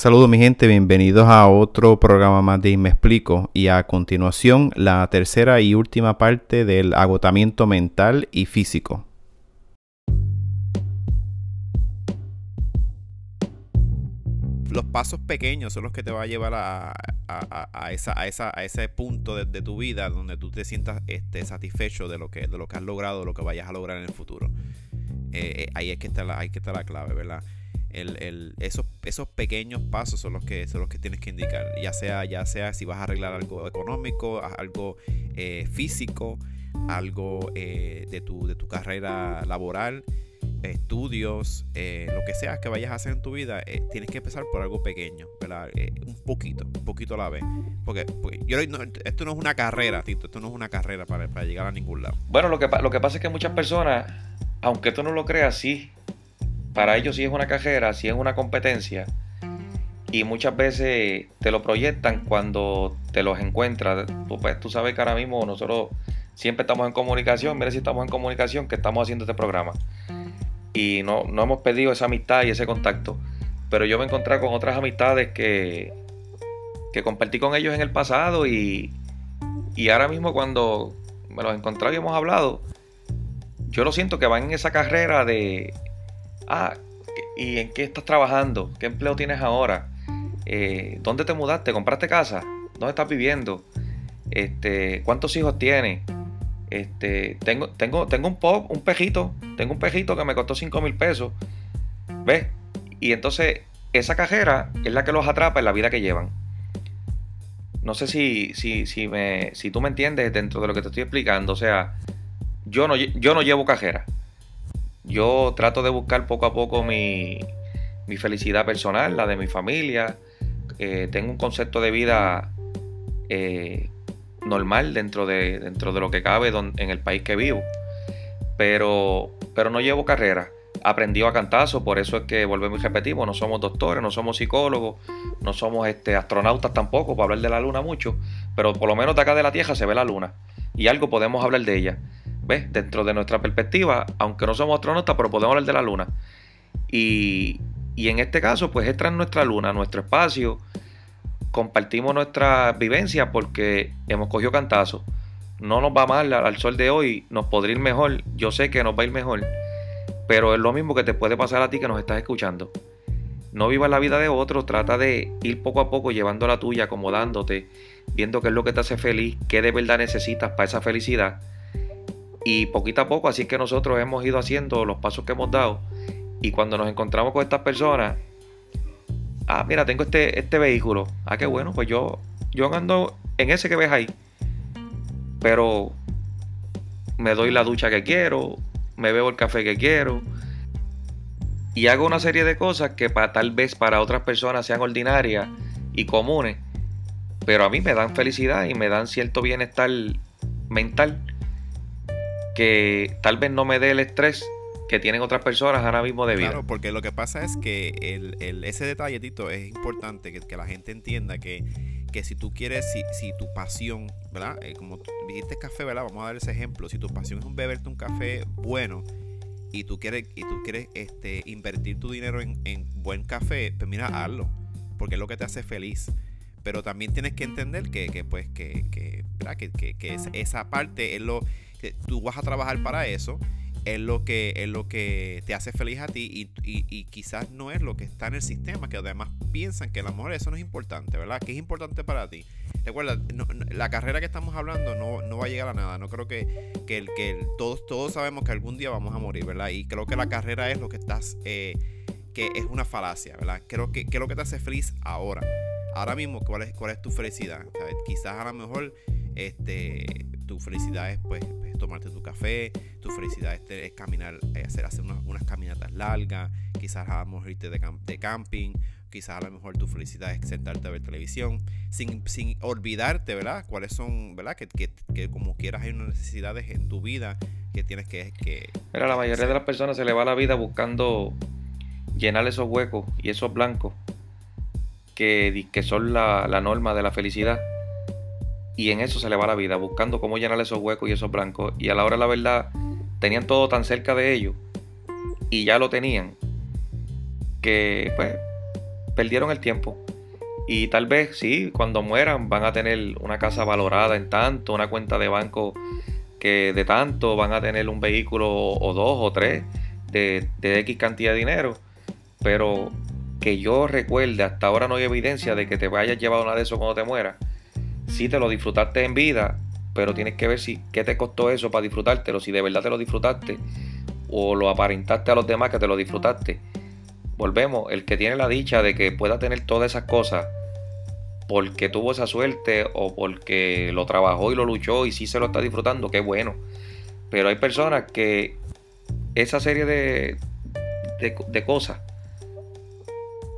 Saludos mi gente, bienvenidos a otro programa más de Me Explico y a continuación la tercera y última parte del agotamiento mental y físico. Los pasos pequeños son los que te van a llevar a, esa, a, ese punto de, tu vida donde tú te sientas este, satisfecho de lo, que, de lo que has logrado, lo que vayas a lograr en el futuro. Eh, eh, ahí, es que está la, ahí que está la clave, ¿verdad? Esos, esos pequeños pasos son los que son los que tienes que indicar. Ya sea ya sea si vas a arreglar algo económico algo eh, físico algo eh, de, tu, de tu carrera laboral estudios eh, lo que sea que vayas a hacer en tu vida tienes que empezar por algo pequeño un poquito un poquito a la vez. Porque, yo esto no es una carrera Tito esto no es una carrera para, para llegar a ningún lado. Bueno lo que, lo que pasa es que muchas personas aunque tú no lo creas sí para ellos sí es una cajera, sí es una competencia. Y muchas veces te lo proyectan cuando te los encuentras. Tú, pues, tú sabes que ahora mismo nosotros siempre estamos en comunicación. Mira si estamos en comunicación que estamos haciendo este programa. Y no, no hemos pedido esa amistad y ese contacto. Pero yo me encontré con otras amistades que, que compartí con ellos en el pasado y, y ahora mismo cuando me los encontré y hemos hablado, yo lo siento que van en esa carrera de ah, ¿y en qué estás trabajando? ¿Qué empleo tienes ahora? Eh, ¿Dónde te mudaste? ¿Compraste casa? ¿Dónde estás viviendo? Este, ¿Cuántos hijos tienes? Este, tengo, un pop, un pejito, tengo un pejito que me costó 5 mil pesos. ¿Ves? Y entonces esa cajera es la que los atrapa en la vida que llevan. No sé si, tú me entiendes dentro de lo que te estoy explicando. O sea, yo no llevo cajera yo trato de buscar poco a poco mi, felicidad personal, la de mi familia. Eh, tengo un concepto de vida eh, normal dentro de, dentro de lo que cabe en el país que vivo. Pero, pero no llevo carrera. Aprendí a cantazo, por eso es que volvemos y repetimos, no somos doctores, no somos psicólogos, no somos este, astronautas tampoco, para hablar de la luna mucho, pero por lo menos de acá de la Tierra se ve la luna y algo podemos hablar de ella. Dentro de nuestra perspectiva, aunque no somos astronautas, pero podemos hablar de la luna. Y, en este caso, pues esta es nuestra luna, nuestro espacio. Compartimos nuestra vivencia porque hemos cogido cantazo. No nos va mal al sol de hoy, nos podría ir mejor. Yo sé que nos va a ir mejor. Pero es lo mismo que te puede pasar a ti que nos estás escuchando. No vivas la vida de otro, trata de ir poco a poco llevando la tuya, acomodándote, viendo qué es lo que te hace feliz, qué de verdad necesitas para esa felicidad y poquito a poco, así es que nosotros hemos ido haciendo los pasos que hemos dado. Y cuando nos encontramos con estas personas, ah, mira, tengo este, este vehículo. Ah, qué bueno, pues yo, yo ando en ese que ves ahí. Pero me doy la ducha que quiero, me bebo el café que quiero. Y hago una serie de cosas que para, tal vez para otras personas sean ordinarias y comunes. Pero a mí me dan felicidad y me dan cierto bienestar mental que tal vez no me dé el estrés que tienen otras personas ahora mismo de vida. Claro, porque lo que pasa es que el, ese detalletito es importante que, la gente entienda que, que si tú quieres, si, si tu pasión, ¿verdad? Eh, como dijiste café, ¿verdad? Vamos a dar ese ejemplo. Si tu pasión es un beberte un café bueno y tú quieres, y tú quieres este, invertir tu dinero en, buen café, pues mira, hazlo. Porque es lo que te hace feliz. Pero también tienes que entender que, que pues, que, que, que, que esa parte es lo tú vas a trabajar para eso, es lo que, es lo que te hace feliz a ti y, quizás no es lo que está en el sistema, que además piensan que el amor eso no es importante, ¿verdad? Que es importante para ti. Recuerda, la carrera que estamos hablando no, no, va a llegar a nada. No creo que, que, que todos, todos sabemos que algún día vamos a morir, ¿verdad? Y creo que la carrera es lo que estás, eh, que es una falacia, ¿verdad? Creo que, que es lo que te hace feliz ahora. Ahora mismo, ¿cuál es, cuál es tu felicidad? Quizás a lo mejor este, tu felicidad es pues tomarte tu café, tu felicidad es, caminar, eh, hacer, hacer unas, caminatas largas, quizás a lo mejor irte de, de, camping, quizás a lo mejor tu felicidad es sentarte a ver televisión, sin, sin olvidarte, ¿verdad? Cuáles son, ¿verdad? Que, que, que, como quieras hay unas necesidades en tu vida que tienes que... que Pero a la mayoría de las personas se le va la vida buscando llenar esos huecos y esos blancos que, son la, norma de la felicidad y en eso se le va la vida, buscando cómo llenar esos huecos y esos blancos. Y a la hora la verdad, tenían todo tan cerca de ellos y ya lo tenían que, pues, perdieron el tiempo. Y tal vez sí, cuando mueran van a tener una casa valorada en tanto, una cuenta de banco que de tanto, van a tener un vehículo o dos o tres de, de X cantidad de dinero. Pero que yo recuerde, hasta ahora no hay evidencia de que te vayas llevado nada de eso cuando te mueras. Si te lo disfrutaste en vida, pero tienes que ver si qué te costó eso para disfrutártelo, si de verdad te lo disfrutaste o lo aparentaste a los demás que te lo disfrutaste. Volvemos, el que tiene la dicha de que pueda tener todas esas cosas porque tuvo esa suerte o porque lo trabajó y lo luchó y sí se lo está disfrutando, qué bueno. Pero hay personas que esa serie de, de, cosas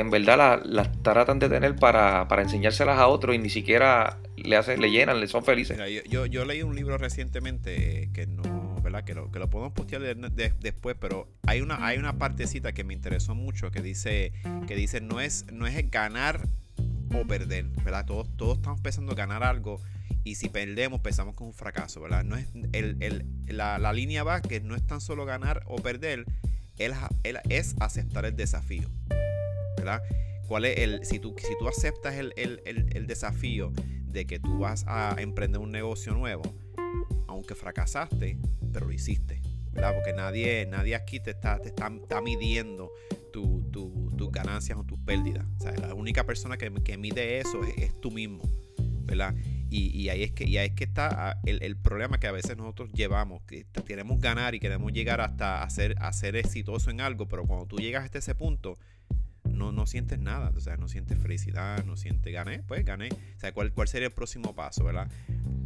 en verdad las tratan de tener para, para enseñárselas a otros y ni siquiera le, hacen, le llenan, le son felices. yo, yo, leí un libro recientemente que no, ¿verdad? Que lo, que lo podemos postear después, pero hay una, hay una partecita que me interesó mucho que dice, que dice no es, no es ganar o perder, ¿verdad? Todos, todos estamos pensando ganar algo y si perdemos pensamos con un fracaso, ¿verdad? No es, el, el, la, la, línea va que no es tan solo ganar o perder, es, es aceptar el desafío, ¿Cuál es el, si tú, si tú aceptas el, el desafío de que tú vas a emprender un negocio nuevo, aunque fracasaste, pero lo hiciste, ¿verdad? Porque nadie, nadie aquí te está, te está, midiendo tus ganancias o tus pérdidas. O sea, la única persona que, que mide eso es, tú mismo, ¿verdad? Y, ahí es que, y ahí es que está ah, el, problema que a veces nosotros llevamos, que queremos ganar y queremos llegar hasta a ser, a exitoso en algo, pero cuando tú llegas hasta ese punto, no, no sientes nada, o sea, no sientes felicidad, no sientes gané, pues gané. O sea, ¿cuál, cuál sería el próximo paso, verdad?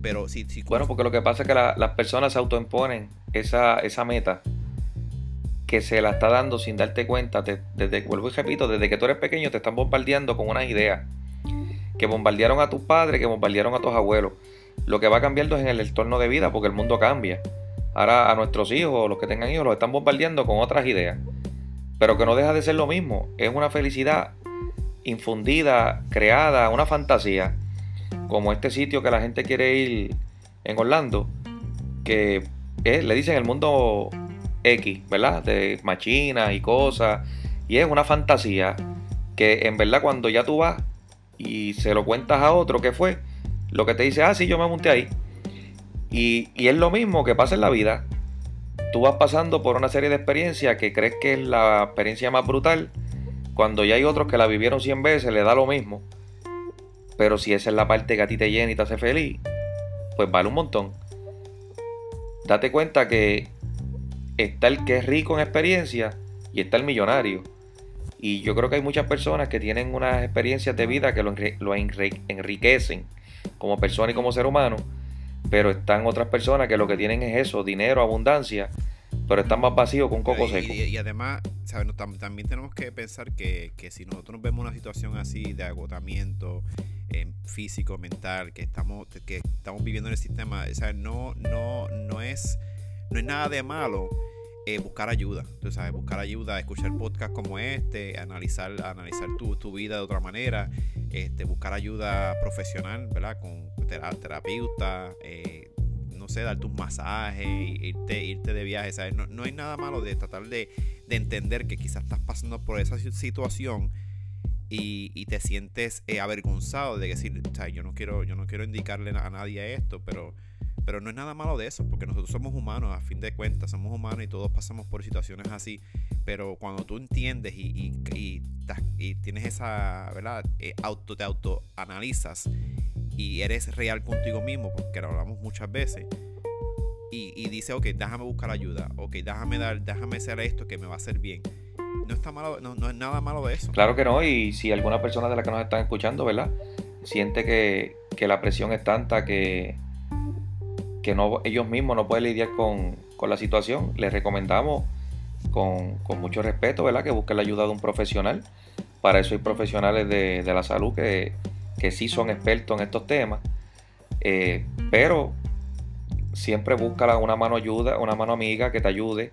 Pero si, si Bueno, porque lo que pasa es que las personas se autoimponen esa, esa meta que se la está dando sin darte cuenta, desde, vuelvo y repito, desde que tú eres pequeño te están bombardeando con unas ideas que bombardearon a tus padres, que bombardearon a tus abuelos. Lo que va cambiando es en el entorno de vida porque el mundo cambia. Ahora a nuestros hijos, los que tengan hijos, los están bombardeando con otras ideas pero que no deja de ser lo mismo. Es una felicidad infundida, creada, una fantasía, como este sitio que la gente quiere ir en Orlando, que le dicen el mundo X, ¿verdad? De machinas y cosas, y es una fantasía que en verdad cuando ya tú vas y se lo cuentas a otro que fue, lo que te dice, ah, sí, yo me monté ahí. Y, y es lo mismo que pasa en la vida tú vas pasando por una serie de experiencias que crees que es la experiencia más brutal, cuando ya hay otros que la vivieron 100 veces, le da lo mismo. Pero si esa es la parte que a ti te llena y te hace feliz, pues vale un montón. Date cuenta que está el que es rico en experiencia y está el millonario. Y yo creo que hay muchas personas que tienen unas experiencias de vida que lo, lo enriquecen como persona y como ser humano pero están otras personas que lo que tienen es eso, dinero, abundancia, pero están más vacíos con coco seco. Y, además, también tenemos que pensar que, si nosotros vemos una situación así de agotamiento eh, físico, mental, que estamos, que estamos viviendo en el sistema, o no, no, no, es, no es nada de malo. Eh, buscar ayuda, tú sabes, buscar ayuda, escuchar podcasts como este, analizar, analizar tu, tu vida de otra manera, este, buscar ayuda profesional, ¿verdad? Con terapeuta, eh, no sé, darte un masaje, irte, irte de viaje, ¿sabes? No, hay nada malo de tratar de, entender que quizás estás pasando por esa situación y, te sientes eh, avergonzado de decir, yo no quiero, yo no quiero indicarle a nadie esto, pero pero no es nada malo de eso, porque nosotros somos humanos, a fin de cuentas, somos humanos y todos pasamos por situaciones así. Pero cuando tú entiendes y, y, tienes esa, ¿verdad? Eh, auto, te autoanalizas y eres real contigo mismo, porque lo hablamos muchas veces. Y, y dice, ok, déjame buscar ayuda, ok, déjame dar, déjame hacer esto que me va a hacer bien. No está malo, no, no es nada malo de eso. Claro que no, y si alguna persona de la que nos están escuchando, ¿verdad? Siente que, que la presión es tanta que que no, ellos mismos no pueden lidiar con, la situación, les recomendamos con, mucho respeto ¿verdad? que busquen la ayuda de un profesional. Para eso hay profesionales de, la salud que, que, sí son expertos en estos temas. Eh, pero siempre busca una mano ayuda, una mano amiga que te ayude,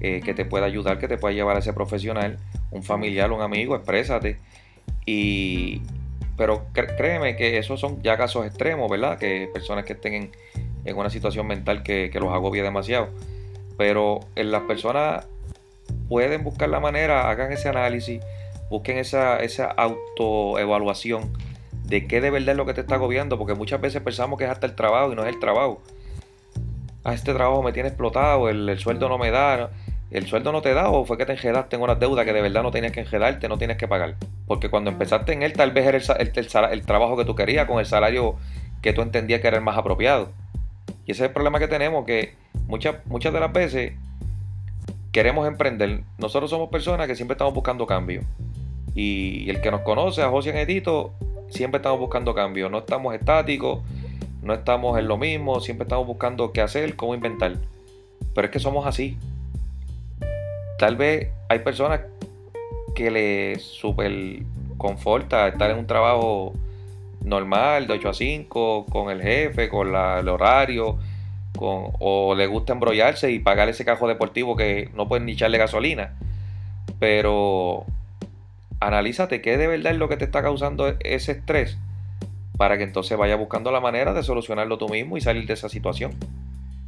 eh, que te pueda ayudar, que te pueda llevar a ese profesional, un familiar, un amigo, exprésate. Y, pero créeme que esos son ya casos extremos, ¿verdad? Que personas que estén en, en una situación mental que, los agobia demasiado. Pero en las personas pueden buscar la manera, hagan ese análisis, busquen esa, esa autoevaluación de qué de verdad es lo que te está agobiando, porque muchas veces pensamos que es hasta el trabajo y no es el trabajo. Ah, este trabajo me tiene explotado, el, sueldo no me da. ¿El sueldo no te da o fue que te enjedaste en unas deudas que de verdad no tenías que enjedarte, no tienes que pagar? Porque cuando empezaste en él, tal vez era el, el, trabajo que tú querías con el salario que tú entendías que era el más apropiado. Y ese es el problema que tenemos, que muchas, muchas de las veces queremos emprender. Nosotros somos personas que siempre estamos buscando cambio. Y el que nos conoce, a José Edito, siempre estamos buscando cambio. No estamos estáticos, no estamos en lo mismo, siempre estamos buscando qué hacer, cómo inventar. Pero es que somos así. Tal vez hay personas que les super conforta estar en un trabajo normal, de 8 a 5, con el jefe, con el horario, con, o le gusta embrollarse y pagar ese cajo deportivo que no pueden ni echarle gasolina. Pero analízate qué de verdad es lo que te está causando ese estrés para que entonces vaya buscando la manera de solucionarlo tú mismo y salir de esa situación.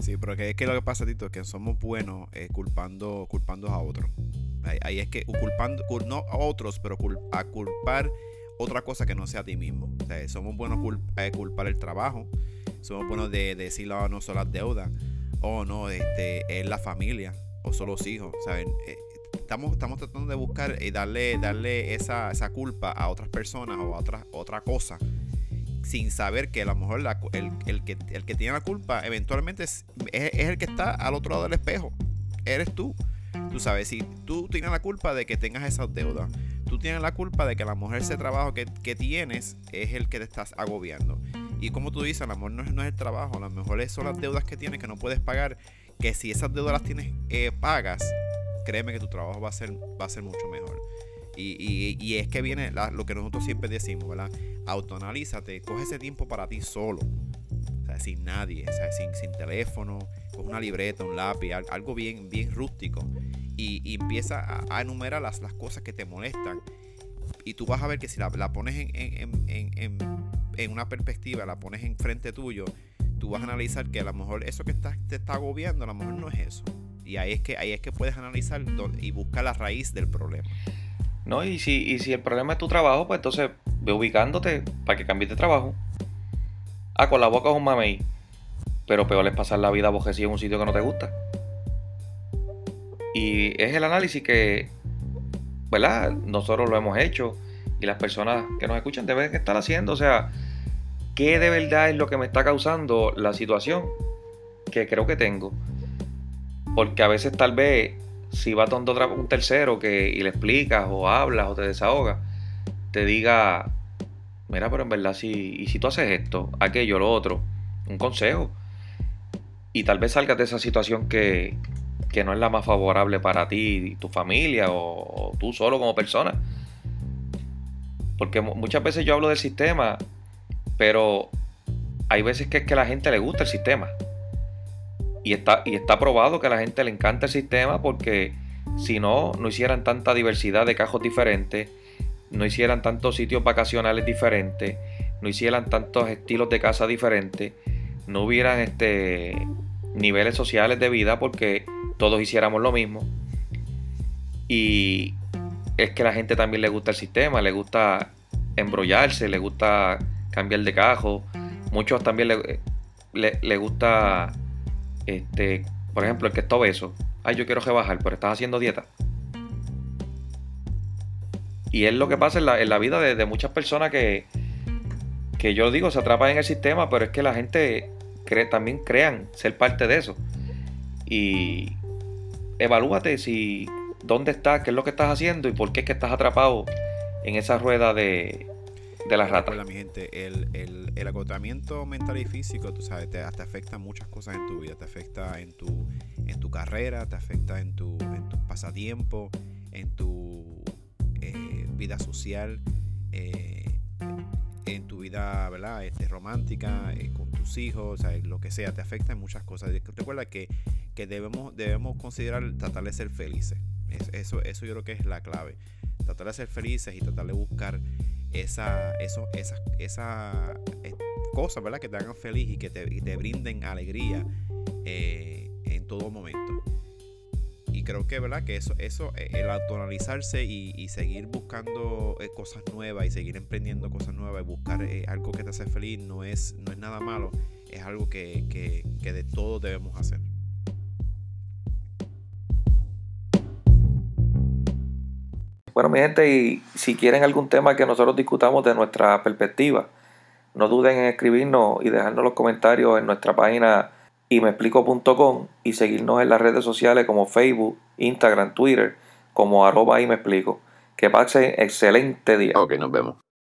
Sí, pero es que lo que pasa, Tito, es que somos buenos eh, culpando, culpando a otros. Ahí, es que culpando, no a otros, pero a culpar otra cosa que no sea a ti mismo. somos buenos a eh, culpar el trabajo, somos buenos de, decirlo decirle, no son las deudas, o no, este, es la familia, o son los hijos, ¿saben? Eh, estamos, estamos tratando de buscar y darle, darle esa, culpa a otras personas o a otra, otra cosa sin saber que a lo mejor el, el, que, el que tiene la culpa eventualmente es, es, el que está al otro lado del espejo. Eres tú. Tú sabes, si tú tienes la culpa de que tengas esas deudas, tú tienes la culpa de que a lo mejor ese trabajo que, tienes es el que te estás agobiando. Y como tú dices, a lo mejor no es, no es el trabajo, a lo mejor son las deudas que tienes que no puedes pagar, que si esas deudas las tienes eh, pagas, créeme que tu trabajo va a ser, va a ser mucho mejor. Y, y, es que viene lo que nosotros siempre decimos, ¿verdad? Autoanalízate, coge ese tiempo para ti solo. O sea, sin nadie, o sea, sin, sin teléfono, coge una libreta, un lápiz, algo bien, bien rústico y, empieza a, enumerar las, las, cosas que te molestan. Y tú vas a ver que si la, pones en, una perspectiva, la pones enfrente tuyo, tú vas a analizar que a lo mejor eso que te está agobiando, a lo mejor no es eso. Y ahí es que, ahí es que puedes analizar y buscar la raíz del problema. No, y si, y si el problema es tu trabajo, pues entonces ve ubicándote para que cambies de trabajo. Ah, con la boca es un mamey. Pero peor es pasar la vida abojecida en un sitio que no te gusta. Y es el análisis que, ¿verdad? Nosotros lo hemos hecho y las personas que nos escuchan deben estar haciendo. O sea, ¿qué de verdad es lo que me está causando la situación que creo que tengo? Porque a veces tal vez si va otra, un tercero que, y le explicas o hablas o te desahogas, te diga, mira, pero en verdad si, y si tú haces esto, aquello, lo otro, un consejo. Y tal vez salgas de esa situación que, que no es la más favorable para ti tu familia o, tú solo como persona. Porque muchas veces yo hablo del sistema, pero hay veces que es que a la gente le gusta el sistema. Y está, y está probado que a la gente le encanta el sistema porque si no, no hicieran tanta diversidad de cajos diferentes, no hicieran tantos sitios vacacionales diferentes, no hicieran tantos estilos de casa diferentes, no hubieran este, niveles sociales de vida porque todos hiciéramos lo mismo. Y es que a la gente también le gusta el sistema, le gusta embrollarse, le gusta cambiar de cajo. Muchos también le, le, gusta, este, por ejemplo, el que está obeso. Ay, yo quiero rebajar, pero estás haciendo dieta. Y es lo que pasa en la, vida de, muchas personas que, que yo digo, se atrapan en el sistema, pero es que la gente cree, también crean ser parte de eso. Y, evalúate si dónde estás, qué es lo que estás haciendo y por qué es que estás atrapado en esa rueda de, de la rata. Hola, mi gente, el, el, agotamiento mental y físico, tú sabes, te, te, afecta muchas cosas en tu vida. Te afecta en tu, en tu carrera, te afecta en tu, en tu pasatiempo, en tu eh, vida social, eh, en tu vida ¿verdad? Este, romántica, eh, con tus hijos, o sea, lo que sea, te afecta en muchas cosas. Recuerda que que debemos, debemos considerar tratar de ser felices. Eso, eso yo creo que es la clave. Tratar de ser felices y tratar de buscar esa, eso, esas esa, eh, cosas ¿verdad? que te hagan feliz y que te, te brinden alegría eh, en todo momento. Creo que, ¿verdad? Que eso, eso eh, el autoanalizarse y, y seguir buscando eh, cosas nuevas y seguir emprendiendo cosas nuevas y buscar eh, algo que te hace feliz no es, no es nada malo, es algo que, que, que de todos debemos hacer. Bueno, mi gente, y si quieren algún tema que nosotros discutamos de nuestra perspectiva, no duden en escribirnos y dejarnos los comentarios en nuestra página y me explico.com y seguirnos en las redes sociales como Facebook, Instagram, Twitter, como arroba y me explico. Que pasen excelente día. Ok, nos vemos.